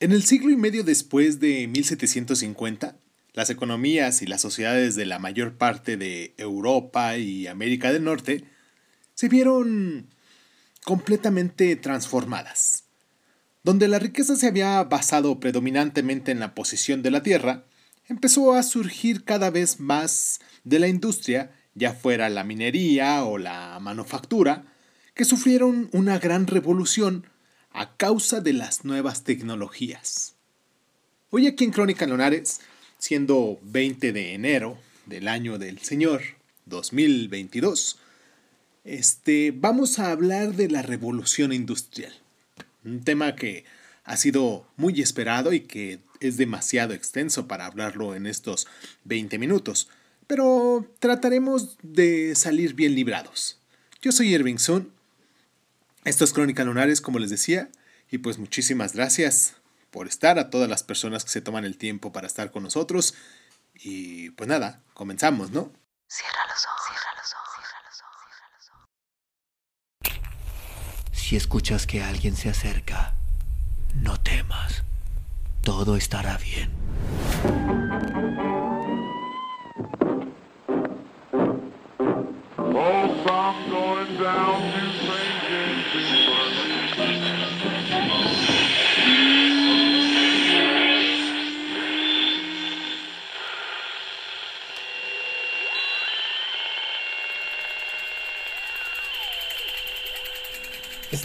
En el siglo y medio después de 1750, las economías y las sociedades de la mayor parte de Europa y América del Norte se vieron completamente transformadas. Donde la riqueza se había basado predominantemente en la posición de la tierra, empezó a surgir cada vez más de la industria, ya fuera la minería o la manufactura, que sufrieron una gran revolución a causa de las nuevas tecnologías. Hoy aquí en Crónica Lonares, siendo 20 de enero del año del Señor 2022, este, vamos a hablar de la revolución industrial. Un tema que ha sido muy esperado y que es demasiado extenso para hablarlo en estos 20 minutos, pero trataremos de salir bien librados. Yo soy Irving Sun, esto es Crónica Lunares, como les decía, y pues muchísimas gracias por estar a todas las personas que se toman el tiempo para estar con nosotros. Y pues nada, comenzamos, ¿no? Cierra los ojos, cierra los ojos, cierra los ojos, cierra los ojos. Si escuchas que alguien se acerca, no temas todo estará bien.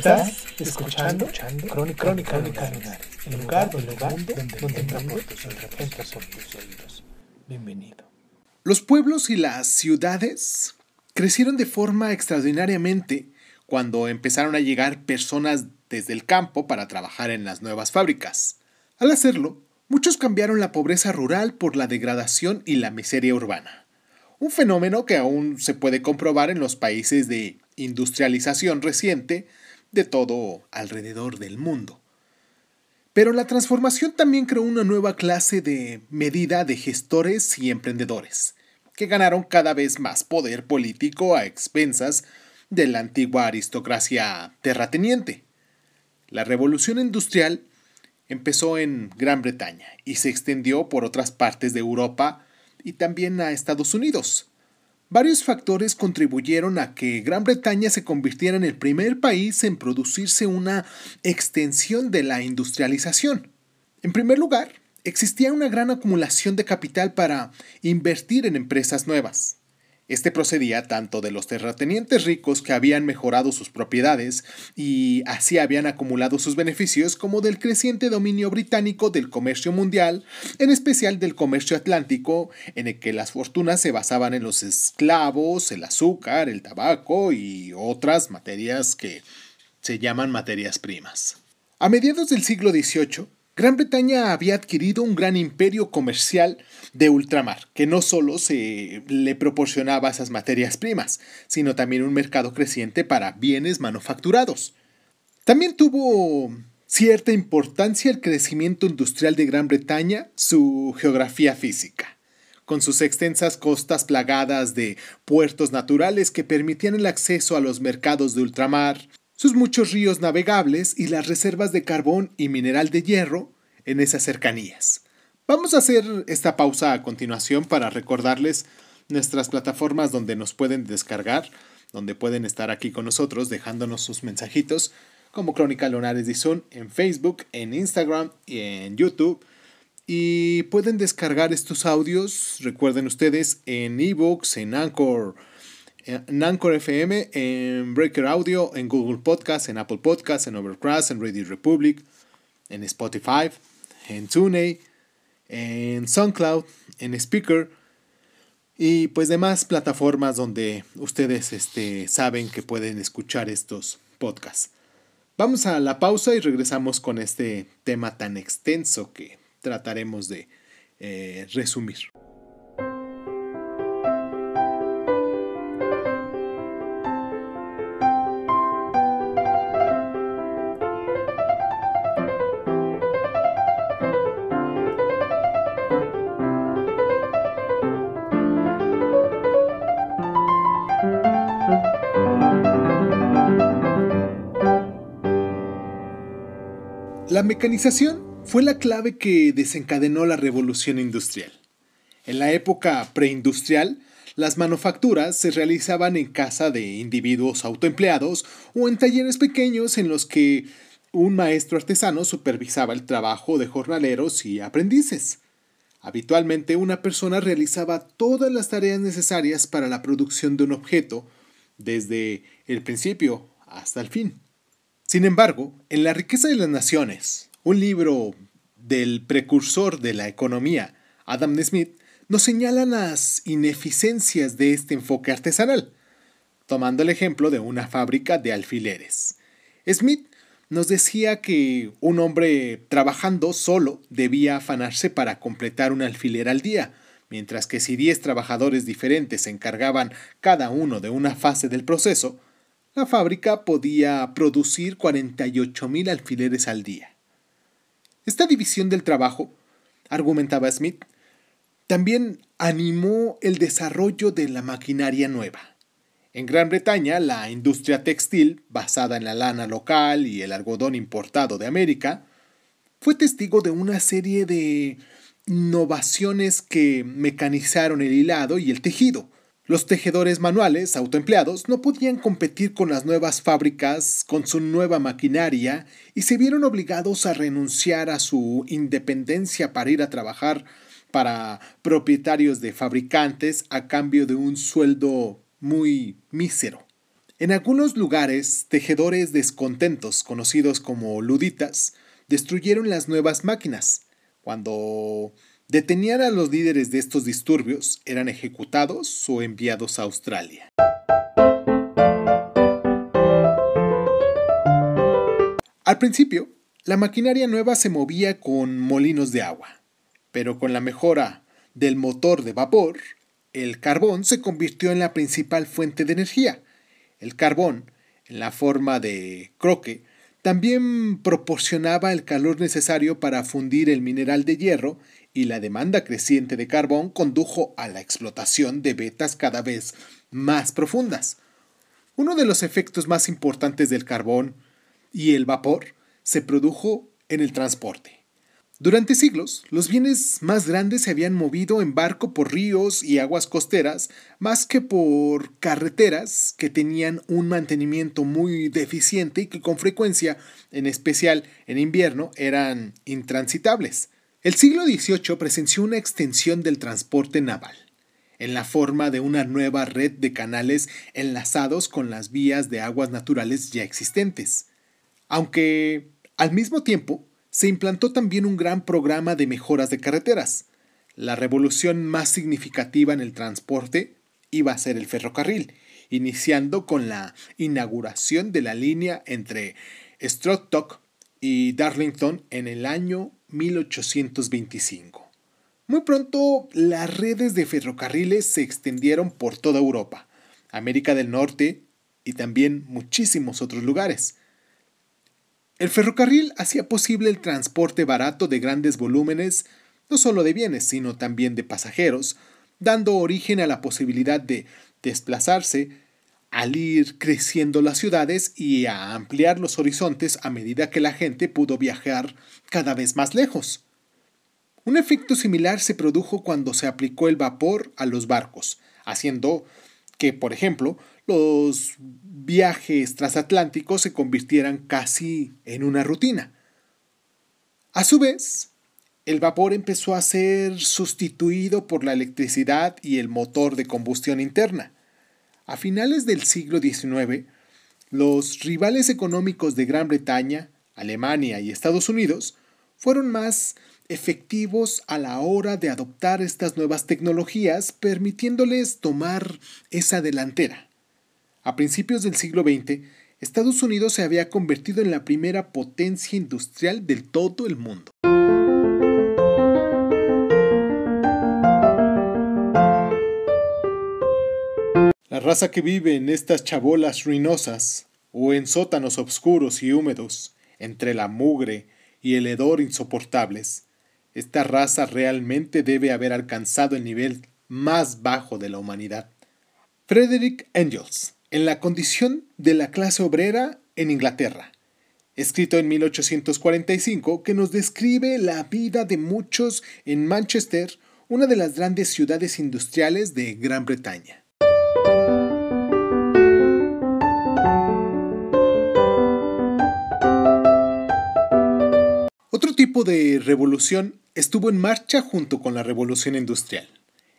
Estás escuchando, escuchando Crónica, Crónica, Crónica el lugar, el lugar donde, donde, donde tus oídos. Bienvenido. Los pueblos y las ciudades crecieron de forma extraordinariamente cuando empezaron a llegar personas desde el campo para trabajar en las nuevas fábricas. Al hacerlo, muchos cambiaron la pobreza rural por la degradación y la miseria urbana. Un fenómeno que aún se puede comprobar en los países de industrialización reciente de todo alrededor del mundo. Pero la transformación también creó una nueva clase de medida de gestores y emprendedores, que ganaron cada vez más poder político a expensas de la antigua aristocracia terrateniente. La revolución industrial empezó en Gran Bretaña y se extendió por otras partes de Europa y también a Estados Unidos. Varios factores contribuyeron a que Gran Bretaña se convirtiera en el primer país en producirse una extensión de la industrialización. En primer lugar, existía una gran acumulación de capital para invertir en empresas nuevas. Este procedía tanto de los terratenientes ricos que habían mejorado sus propiedades y así habían acumulado sus beneficios, como del creciente dominio británico del comercio mundial, en especial del comercio atlántico, en el que las fortunas se basaban en los esclavos, el azúcar, el tabaco y otras materias que se llaman materias primas. A mediados del siglo XVIII, Gran Bretaña había adquirido un gran imperio comercial de ultramar, que no solo se le proporcionaba esas materias primas, sino también un mercado creciente para bienes manufacturados. También tuvo cierta importancia el crecimiento industrial de Gran Bretaña, su geografía física, con sus extensas costas plagadas de puertos naturales que permitían el acceso a los mercados de ultramar, sus muchos ríos navegables y las reservas de carbón y mineral de hierro en esas cercanías. Vamos a hacer esta pausa a continuación para recordarles nuestras plataformas donde nos pueden descargar, donde pueden estar aquí con nosotros dejándonos sus mensajitos, como Crónica Lonares Dizón en Facebook, en Instagram y en YouTube. Y pueden descargar estos audios, recuerden ustedes, en ebooks, en Anchor en Anchor FM, en Breaker Audio, en Google Podcast, en Apple Podcast, en Overcast, en Radio Republic, en Spotify, en TuneIn, en SoundCloud, en Speaker y pues demás plataformas donde ustedes este, saben que pueden escuchar estos podcasts. Vamos a la pausa y regresamos con este tema tan extenso que trataremos de eh, resumir. La mecanización fue la clave que desencadenó la revolución industrial. En la época preindustrial, las manufacturas se realizaban en casa de individuos autoempleados o en talleres pequeños en los que un maestro artesano supervisaba el trabajo de jornaleros y aprendices. Habitualmente una persona realizaba todas las tareas necesarias para la producción de un objeto, desde el principio hasta el fin. Sin embargo, en La riqueza de las naciones, un libro del precursor de la economía, Adam Smith, nos señala las ineficiencias de este enfoque artesanal, tomando el ejemplo de una fábrica de alfileres. Smith nos decía que un hombre trabajando solo debía afanarse para completar un alfiler al día, mientras que si 10 trabajadores diferentes se encargaban cada uno de una fase del proceso, la fábrica podía producir 48.000 alfileres al día. Esta división del trabajo, argumentaba Smith, también animó el desarrollo de la maquinaria nueva. En Gran Bretaña, la industria textil, basada en la lana local y el algodón importado de América, fue testigo de una serie de innovaciones que mecanizaron el hilado y el tejido. Los tejedores manuales autoempleados no podían competir con las nuevas fábricas con su nueva maquinaria y se vieron obligados a renunciar a su independencia para ir a trabajar para propietarios de fabricantes a cambio de un sueldo muy mísero. En algunos lugares, tejedores descontentos, conocidos como luditas, destruyeron las nuevas máquinas. Cuando detenían a los líderes de estos disturbios, eran ejecutados o enviados a Australia. Al principio, la maquinaria nueva se movía con molinos de agua, pero con la mejora del motor de vapor, el carbón se convirtió en la principal fuente de energía. El carbón, en la forma de croque, también proporcionaba el calor necesario para fundir el mineral de hierro y la demanda creciente de carbón condujo a la explotación de vetas cada vez más profundas. Uno de los efectos más importantes del carbón y el vapor se produjo en el transporte. Durante siglos, los bienes más grandes se habían movido en barco por ríos y aguas costeras, más que por carreteras que tenían un mantenimiento muy deficiente y que con frecuencia, en especial en invierno, eran intransitables. El siglo XVIII presenció una extensión del transporte naval, en la forma de una nueva red de canales enlazados con las vías de aguas naturales ya existentes. Aunque, al mismo tiempo, se implantó también un gran programa de mejoras de carreteras. La revolución más significativa en el transporte iba a ser el ferrocarril, iniciando con la inauguración de la línea entre Stratton y Darlington en el año 1825. Muy pronto las redes de ferrocarriles se extendieron por toda Europa, América del Norte y también muchísimos otros lugares. El ferrocarril hacía posible el transporte barato de grandes volúmenes, no solo de bienes, sino también de pasajeros, dando origen a la posibilidad de desplazarse al ir creciendo las ciudades y a ampliar los horizontes a medida que la gente pudo viajar cada vez más lejos. Un efecto similar se produjo cuando se aplicó el vapor a los barcos, haciendo que, por ejemplo, los viajes transatlánticos se convirtieran casi en una rutina. A su vez, el vapor empezó a ser sustituido por la electricidad y el motor de combustión interna. A finales del siglo XIX, los rivales económicos de Gran Bretaña, Alemania y Estados Unidos fueron más efectivos a la hora de adoptar estas nuevas tecnologías, permitiéndoles tomar esa delantera. A principios del siglo XX, Estados Unidos se había convertido en la primera potencia industrial del todo el mundo. Raza que vive en estas chabolas ruinosas, o en sótanos oscuros y húmedos, entre la mugre y el hedor insoportables, esta raza realmente debe haber alcanzado el nivel más bajo de la humanidad. Frederick Engels en la condición de la clase obrera en Inglaterra. escrito en 1845, que nos describe la vida de muchos en Manchester, una de las grandes ciudades industriales de Gran Bretaña. De revolución estuvo en marcha junto con la revolución industrial.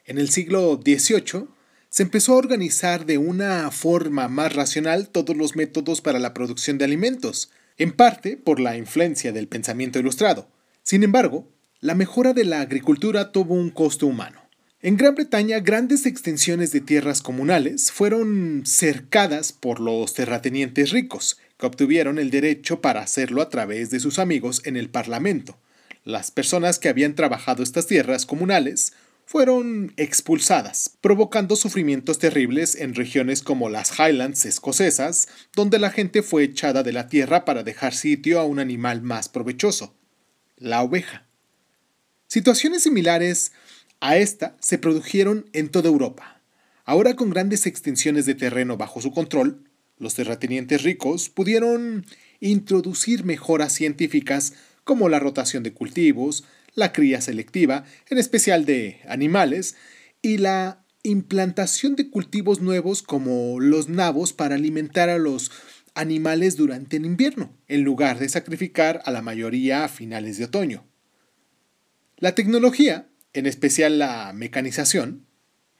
En el siglo XVIII se empezó a organizar de una forma más racional todos los métodos para la producción de alimentos, en parte por la influencia del pensamiento ilustrado. Sin embargo, la mejora de la agricultura tuvo un costo humano. En Gran Bretaña, grandes extensiones de tierras comunales fueron cercadas por los terratenientes ricos, obtuvieron el derecho para hacerlo a través de sus amigos en el Parlamento. Las personas que habían trabajado estas tierras comunales fueron expulsadas, provocando sufrimientos terribles en regiones como las Highlands escocesas, donde la gente fue echada de la tierra para dejar sitio a un animal más provechoso, la oveja. Situaciones similares a esta se produjeron en toda Europa. Ahora con grandes extensiones de terreno bajo su control, los terratenientes ricos pudieron introducir mejoras científicas como la rotación de cultivos, la cría selectiva, en especial de animales, y la implantación de cultivos nuevos como los nabos para alimentar a los animales durante el invierno, en lugar de sacrificar a la mayoría a finales de otoño. La tecnología, en especial la mecanización,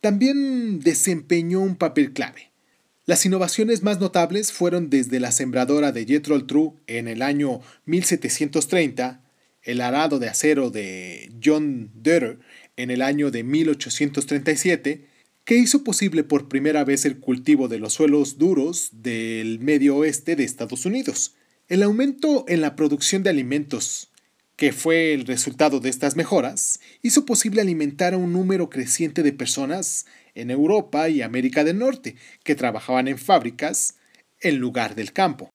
también desempeñó un papel clave. Las innovaciones más notables fueron desde la sembradora de Jethro True en el año 1730 el arado de acero de John Deere en el año de 1837, que hizo posible por primera vez el cultivo de los suelos duros del medio oeste de Estados Unidos. El aumento en la producción de alimentos, que fue el resultado de estas mejoras, hizo posible alimentar a un número creciente de personas en Europa y América del Norte que trabajaban en fábricas en lugar del campo.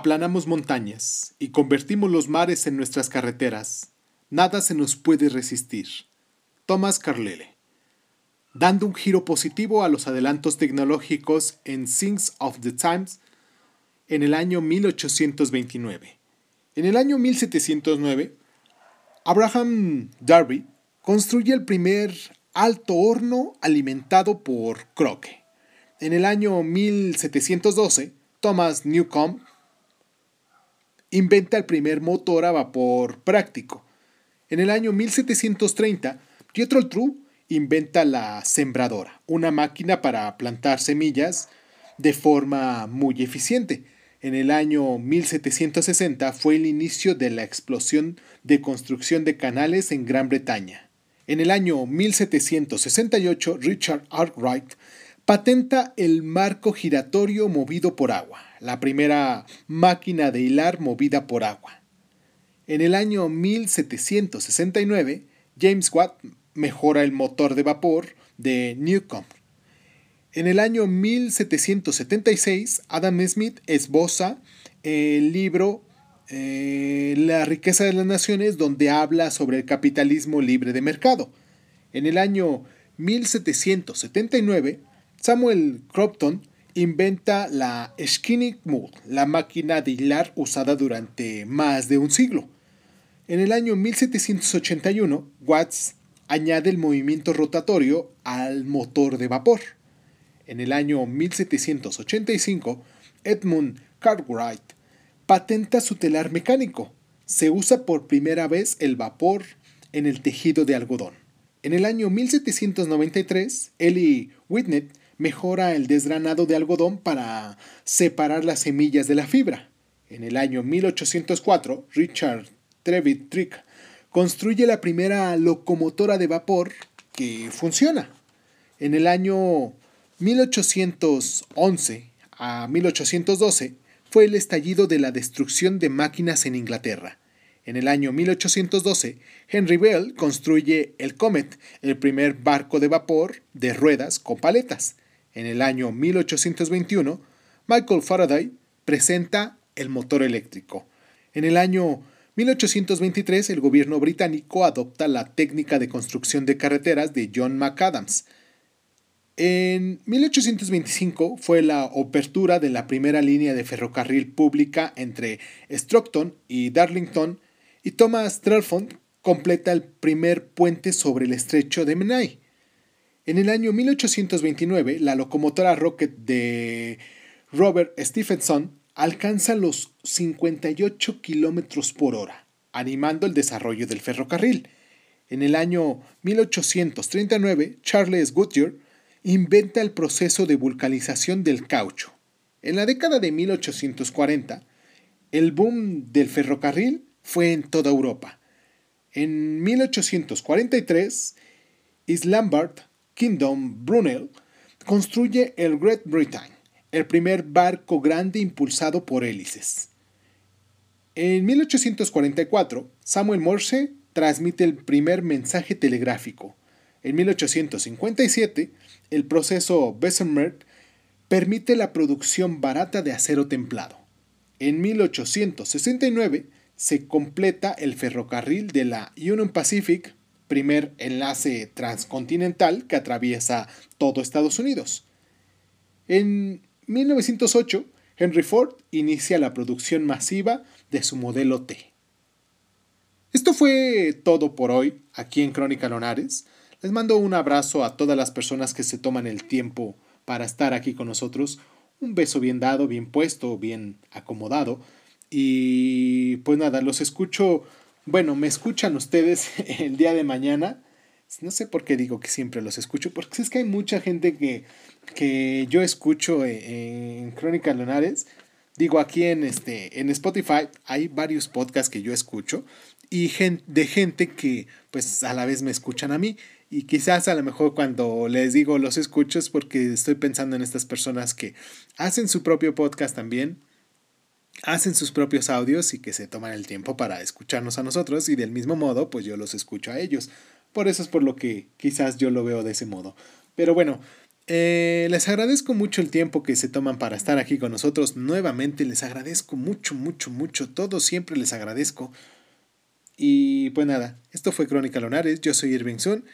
Aplanamos montañas y convertimos los mares en nuestras carreteras. Nada se nos puede resistir. Thomas Carlyle. Dando un giro positivo a los adelantos tecnológicos en Things of the Times en el año 1829. En el año 1709, Abraham Darby construye el primer alto horno alimentado por croque. En el año 1712, Thomas Newcomb inventa el primer motor a vapor práctico. En el año 1730, Pietro True inventa la sembradora, una máquina para plantar semillas de forma muy eficiente. En el año 1760 fue el inicio de la explosión de construcción de canales en Gran Bretaña. En el año 1768, Richard Arkwright patenta el marco giratorio movido por agua la primera máquina de hilar movida por agua. En el año 1769, James Watt mejora el motor de vapor de Newcomb. En el año 1776, Adam Smith esboza el libro eh, La riqueza de las naciones, donde habla sobre el capitalismo libre de mercado. En el año 1779, Samuel Crompton inventa la Skinny Mold, la máquina de hilar usada durante más de un siglo. En el año 1781, Watts añade el movimiento rotatorio al motor de vapor. En el año 1785, Edmund Cartwright patenta su telar mecánico. Se usa por primera vez el vapor en el tejido de algodón. En el año 1793, Eli Whitney mejora el desgranado de algodón para separar las semillas de la fibra. En el año 1804, Richard Trevithick construye la primera locomotora de vapor que funciona. En el año 1811 a 1812 fue el estallido de la destrucción de máquinas en Inglaterra. En el año 1812, Henry Bell construye el Comet, el primer barco de vapor de ruedas con paletas. En el año 1821, Michael Faraday presenta el motor eléctrico. En el año 1823, el gobierno británico adopta la técnica de construcción de carreteras de John McAdams. En 1825 fue la apertura de la primera línea de ferrocarril pública entre Stockton y Darlington y Thomas Trelfond completa el primer puente sobre el estrecho de Menai. En el año 1829, la locomotora Rocket de Robert Stephenson alcanza los 58 kilómetros por hora, animando el desarrollo del ferrocarril. En el año 1839, Charles Goodyear inventa el proceso de vulcanización del caucho. En la década de 1840, el boom del ferrocarril fue en toda Europa. En 1843, Islambert Kingdom Brunel construye el Great Britain, el primer barco grande impulsado por hélices. En 1844, Samuel Morse transmite el primer mensaje telegráfico. En 1857, el proceso Bessemer permite la producción barata de acero templado. En 1869, se completa el ferrocarril de la Union Pacific, primer enlace transcontinental que atraviesa todo Estados Unidos. En 1908, Henry Ford inicia la producción masiva de su modelo T. Esto fue todo por hoy aquí en Crónica Lonares. Les mando un abrazo a todas las personas que se toman el tiempo para estar aquí con nosotros. Un beso bien dado, bien puesto, bien acomodado. Y pues nada, los escucho, bueno, me escuchan ustedes el día de mañana. No sé por qué digo que siempre los escucho, porque es que hay mucha gente que, que yo escucho e, en, Crónica Lunares. Digo, aquí en, este, en Spotify hay varios podcasts que yo escucho y de gente que pues a la vez me escuchan a mí. Y quizás a lo mejor cuando les digo los escucho es porque estoy pensando en estas personas que hacen su propio podcast también hacen sus propios audios y que se toman el tiempo para escucharnos a nosotros y del mismo modo pues yo los escucho a ellos. Por eso es por lo que quizás yo lo veo de ese modo. Pero bueno, eh, les agradezco mucho el tiempo que se toman para estar aquí con nosotros. Nuevamente les agradezco mucho, mucho, mucho. Todo siempre les agradezco. Y pues nada, esto fue Crónica Lonares. Yo soy Irving Sun.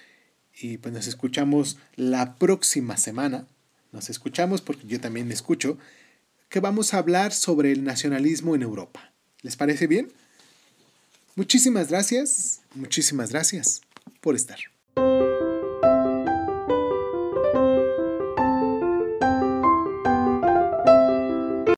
Y pues nos escuchamos la próxima semana. Nos escuchamos porque yo también me escucho que vamos a hablar sobre el nacionalismo en Europa. ¿Les parece bien? Muchísimas gracias, muchísimas gracias por estar.